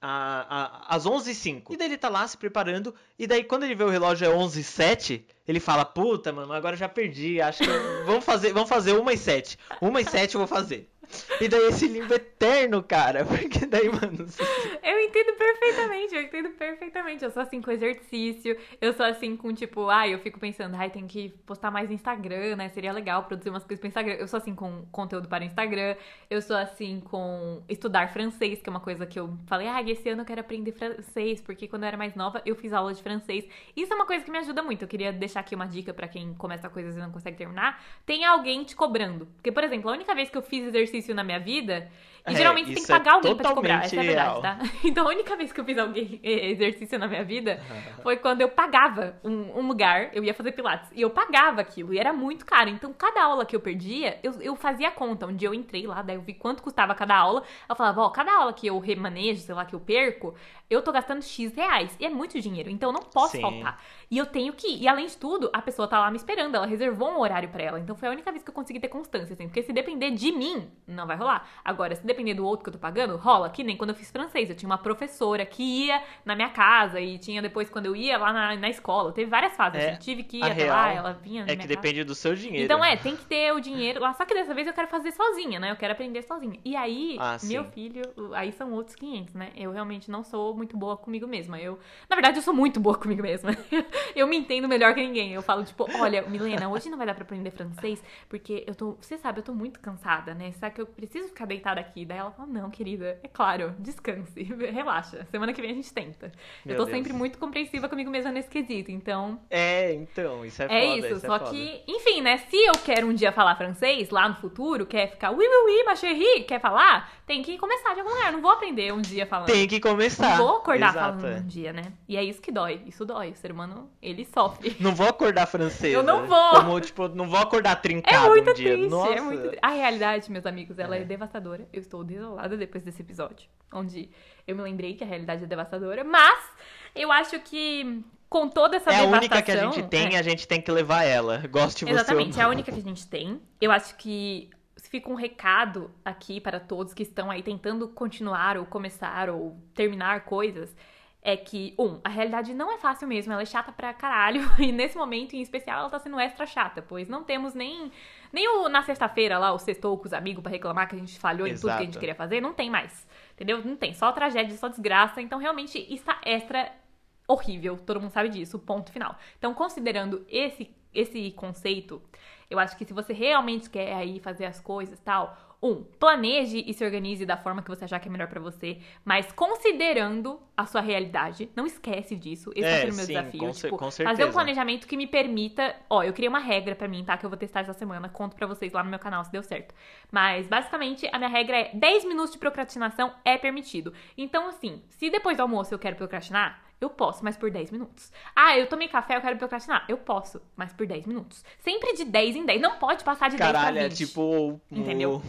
a- a- às 11h05. E daí ele tá lá se preparando, e daí quando ele vê o relógio é 11h07, ele fala, puta, mano, agora já perdi, acho que vamos fazer, vamos fazer 1h07. 1h07 eu vou fazer. E daí esse limbo eterno, cara, porque daí, mano, você- Eu entendo perfeitamente, eu entendo perfeitamente. Eu sou assim com exercício, eu sou assim com tipo, ai, eu fico pensando, ai, tem que postar mais no Instagram, né? Seria legal produzir umas coisas pro Instagram. Eu sou assim com conteúdo para o Instagram, eu sou assim com estudar francês, que é uma coisa que eu falei, ai, esse ano eu quero aprender francês, porque quando eu era mais nova eu fiz aula de francês. Isso é uma coisa que me ajuda muito. Eu queria deixar aqui uma dica pra quem começa coisas e não consegue terminar. Tem alguém te cobrando. Porque, por exemplo, a única vez que eu fiz exercício na minha vida, e É, geralmente tem que é pagar alguém pra te cobrar, essa é a verdade, tá? Então a única vez que eu fiz alguém exercício na minha vida foi quando eu pagava um, um lugar, eu ia fazer pilates, e eu pagava aquilo, e era muito caro. Então cada aula que eu perdia, eu, eu fazia a conta. Um dia eu entrei lá, daí eu vi quanto custava cada aula. Eu falava, ó, cada aula que eu remanejo, sei lá, que eu perco, eu tô gastando X reais. E é muito dinheiro, então eu não posso Sim. faltar. E eu tenho que ir. E além de tudo, a pessoa tá lá me esperando, ela reservou um horário pra ela. Então foi a única vez que eu consegui ter constância, assim. Porque se depender de mim, não vai rolar. Agora, se depender do outro que eu tô pagando, rola. Que nem quando eu fiz francês. Eu tinha uma professora que ia na minha casa e tinha depois quando eu ia lá na, na escola. Teve várias fases. É, assim. Tive que ir até lá, ela vinha na é que casa. depende do seu dinheiro. Então é, tem que ter o dinheiro lá. Só que dessa vez eu quero fazer sozinha, né? Eu quero aprender sozinha. E aí, Ah, meu filho, aí são outros 500, né? Eu realmente não sou muito boa comigo mesma. Eu, na verdade, eu sou muito boa comigo mesma. eu me entendo melhor que ninguém. Eu falo tipo, olha, Milena, hoje não vai dar pra aprender francês, porque eu tô, você sabe, eu tô muito cansada, né? Sabe que eu preciso ficar deitada aqui. Daí ela fala, não, querida, é claro, descanse, relaxa. Semana que vem a gente tenta. Meu eu tô Deus. sempre muito compreensiva comigo mesma nesse quesito, então É, então, isso é, é foda. isso, é só foda. que, enfim, né? Se eu quero um dia falar francês lá no futuro, quer ficar oui, oui, oui, ma chérie, quer falar, tem que começar de algum lugar. Não vou aprender um dia falando. Tem que começar. Não vou acordar Exato, falando é. um dia, né? E é isso que dói. Isso dói. O ser humano, ele sofre. Não vou acordar francês. Eu não vou. Como, tipo, não vou acordar É trincado muito um dia. triste, Nossa. é muito triste. A realidade, meus amigos, ela é. É. devastadora. Eu estou desolada depois desse episódio, onde eu me lembrei que a realidade é devastadora, mas eu acho que com toda essa É a devastação... única que a gente tem, é. a gente tem que levar ela. Goste você Exatamente, é a única que a gente tem. Eu acho que fica um recado aqui para todos que estão aí tentando continuar ou começar ou terminar coisas. É que, um, a realidade não é fácil mesmo, ela é chata pra caralho. E nesse momento, em especial, ela tá sendo extra chata, pois não temos nem, nem o, na sexta-feira lá, o sextou com os amigos pra reclamar que a gente falhou em tudo que a gente Exato. queria fazer. Não tem mais. Entendeu? Não tem. Só tragédia, só desgraça. Então, realmente, está extra horrível, todo mundo sabe disso, ponto final. Então, considerando esse, esse conceito, eu acho que se você realmente quer aí fazer as coisas tal, um, planeje e se organize da forma que você achar que é melhor pra você, mas considerando a sua realidade, não esquece disso, esse É, é, o meu sim, desafio, com tipo, com fazer um certeza. planejamento que me permita, ó, eu criei uma regra pra mim, tá, que eu vou testar essa semana, conto pra vocês lá no meu canal se deu certo. Mas basicamente a minha regra é 10 minutos de procrastinação é permitido. Então assim, se depois do almoço eu quero procrastinar, eu posso, mas por 10 minutos. Ah, eu tomei café, eu quero procrastinar. Eu posso, mas por 10 minutos. Sempre de 10 em 10. Não pode passar de 10 Caralho, pra é 20. tipo o, Entendeu?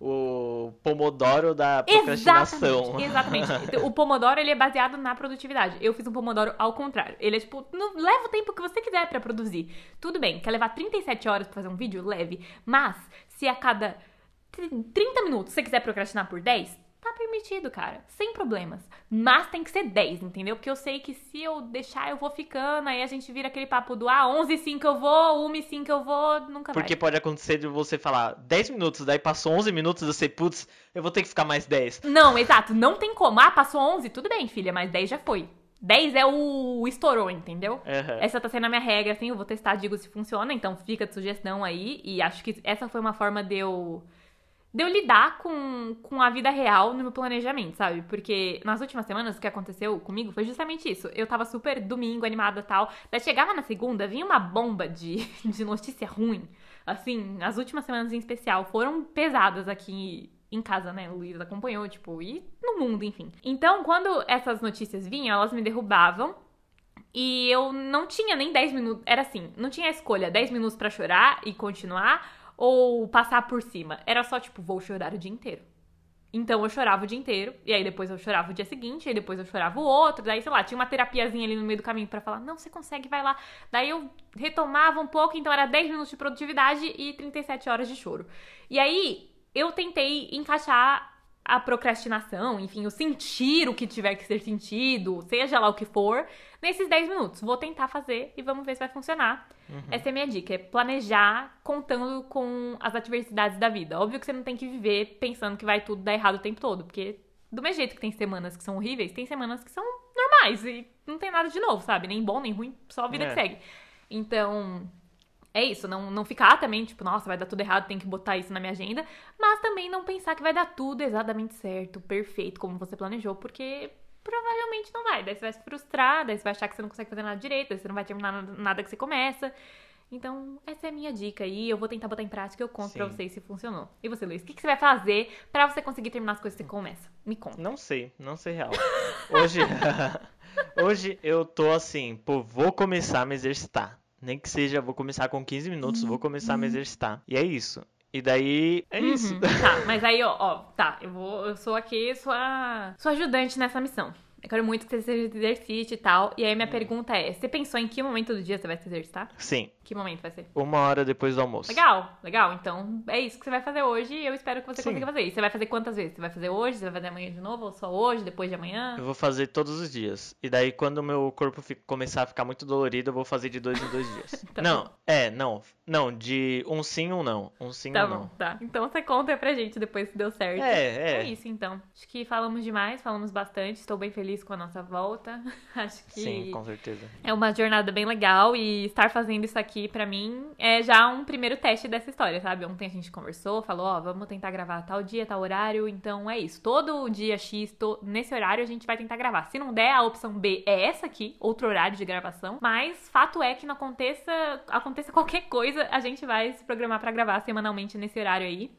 O, pomodoro da procrastinação. Exatamente, exatamente. O Pomodoro, ele é baseado na produtividade. Eu fiz um Pomodoro ao contrário. Ele é tipo, leva o tempo que você quiser pra produzir. Tudo bem, quer levar 37 horas pra fazer um vídeo? Leve. Mas, se a cada 30 minutos você quiser procrastinar por 10, tá permitido, cara. Sem problemas. Mas tem que ser 10, entendeu? Porque eu sei que se eu deixar, eu vou ficando. Aí a gente vira aquele papo do, ah, 11 e 5 eu vou, 1 e 5 eu vou, nunca Porque vai. pode acontecer de você falar 10 minutos, daí passou 11 minutos e você, putz, eu vou ter que ficar mais 10. Não, exato. Não tem como. Ah, passou 11, tudo bem, filha, mas 10 já foi. 10 é o estourou, entendeu? Aham. Essa tá sendo a minha regra, assim, eu vou testar, digo se funciona, então fica de sugestão aí. E acho que essa foi uma forma de eu, de eu lidar com, com a vida real no meu planejamento, sabe? Porque nas últimas semanas o que aconteceu comigo foi justamente isso. Eu tava super domingo, animada tal. Daí chegava na segunda, vinha uma bomba de, de notícia ruim. Assim, as últimas semanas em especial foram pesadas aqui em casa, né? Luiz acompanhou, tipo, e no mundo, enfim. Então, quando essas notícias vinham, elas me derrubavam. E eu não tinha nem 10 minutos. Era assim, não tinha escolha 10 minutos pra chorar e continuar ou passar por cima. Era só, tipo, vou chorar o dia inteiro. Então eu chorava o dia inteiro, e aí depois eu chorava o dia seguinte, aí depois eu chorava o outro, daí, sei lá, tinha uma terapiazinha ali no meio do caminho para falar, não, você consegue, vai lá. Daí eu retomava um pouco, então era 10 minutos de produtividade e 37 horas de choro. E aí eu tentei encaixar a procrastinação, enfim, o sentir o que tiver que ser sentido, seja lá o que for, nesses 10 minutos. Vou tentar fazer e vamos ver se vai funcionar. Uhum. Essa é a minha dica, é planejar contando com as adversidades da vida. Óbvio que você não tem que viver pensando que vai tudo dar errado o tempo todo, porque do mesmo jeito que tem semanas que são horríveis, tem semanas que são normais e não tem nada de novo, sabe? Nem bom, nem ruim, só a vida é. que segue. Então, é isso, não, não ficar também, tipo, nossa, vai dar tudo errado, tem que botar isso na minha agenda, mas também não pensar que vai dar tudo exatamente certo, perfeito, como você planejou, porque provavelmente não vai. Daí você vai se frustrar, daí você vai achar que você não consegue fazer nada direito, daí você não vai terminar nada que você começa. Então, essa é a minha dica aí. Eu vou tentar botar em prática e eu conto Sim. pra vocês se funcionou. E você, Luiz, o que, que você vai fazer para você conseguir terminar as coisas que você começa? Me conta. Não sei, não sei real. Hoje, hoje eu tô assim, pô, vou começar a me exercitar. Nem que seja, vou começar com 15 minutos, vou começar a me exercitar. E é isso. E daí é uhum. isso. Tá, mas aí, ó, ó, tá, eu vou. Eu sou aqui sua, sua ajudante nessa missão. Eu quero muito que você se exercite e tal. E aí minha hum. pergunta é: você pensou em que momento do dia você vai se exercitar? Sim. Que momento vai ser? Uma hora depois do almoço. Legal, legal. Então é isso que você vai fazer hoje e eu espero que você Sim. consiga fazer. E você vai fazer quantas vezes? Você vai fazer hoje? Você vai fazer amanhã de novo? Ou só hoje, depois de amanhã? Eu vou fazer todos os dias. E daí quando o meu corpo começar a ficar muito dolorido, eu vou fazer de dois em dois dias. tá não, bom. é, não. Não, de um sim, um não. Um sim, tá um bom, não. Tá, Então você conta pra gente depois se deu certo. É, é. É isso então. Acho que falamos demais, falamos bastante. Estou bem feliz com a nossa volta. Acho que. Sim, com certeza. É uma jornada bem legal e estar fazendo isso aqui pra mim é já um primeiro teste dessa história, sabe? Ontem a gente conversou, falou, ó, oh, vamos tentar gravar tal dia, tal horário, então é isso. Todo dia X, to... nesse horário a gente vai tentar gravar. Se não der, a opção B é essa aqui, outro horário de gravação, mas fato é que não aconteça, aconteça qualquer coisa, a gente vai se programar para gravar semanalmente nesse horário aí.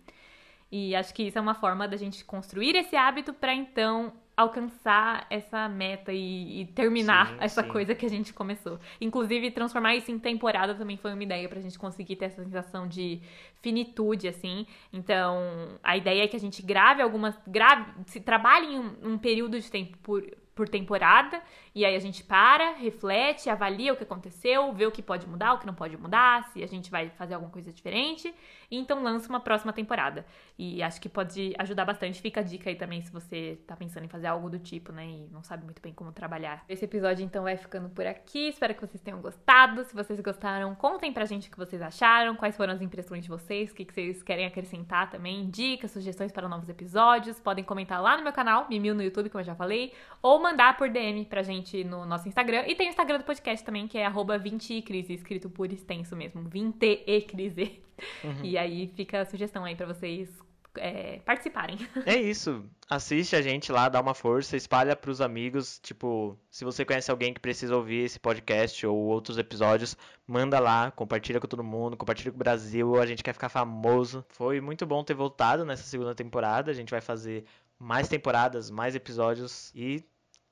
E acho que isso é uma forma da gente construir esse hábito para então alcançar essa meta e, e terminar sim, essa sim. coisa que a gente começou. Inclusive, transformar isso em temporada também foi uma ideia pra gente conseguir ter essa sensação de finitude, assim. Então, a ideia é que a gente grave algumas. Grave, se trabalhe em um, um período de tempo por, por temporada, e aí a gente para, reflete, avalia o que aconteceu, vê o que pode mudar, o que não pode mudar, se a gente vai fazer alguma coisa diferente, e então lança uma próxima temporada. E acho que pode ajudar bastante. Fica a dica aí também se você tá pensando em fazer algo do tipo, né, e não sabe muito bem como trabalhar. Esse episódio então vai ficando por aqui. Espero que vocês tenham gostado. Se vocês gostaram, contem pra gente o que vocês acharam, quais foram as impressões de vocês, o que vocês querem acrescentar também, dicas, sugestões para novos episódios. Podem comentar lá no meu canal, Mimil no YouTube, como eu já falei, ou mandar por DM pra gente no nosso Instagram. E tem o Instagram do podcast também, que é 20ecrise, escrito por extenso mesmo, 20ecrise. Uhum. E aí fica a sugestão aí para vocês é, participarem. É isso. Assiste a gente lá, dá uma força, espalha pros amigos. Tipo, se você conhece alguém que precisa ouvir esse podcast ou outros episódios, manda lá, compartilha com todo mundo, compartilha com o Brasil. A gente quer ficar famoso. Foi muito bom ter voltado nessa segunda temporada. A gente vai fazer mais temporadas, mais episódios e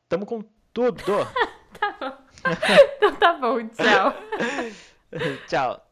tamo com tudo. tá bom. então tá bom, tchau. tchau.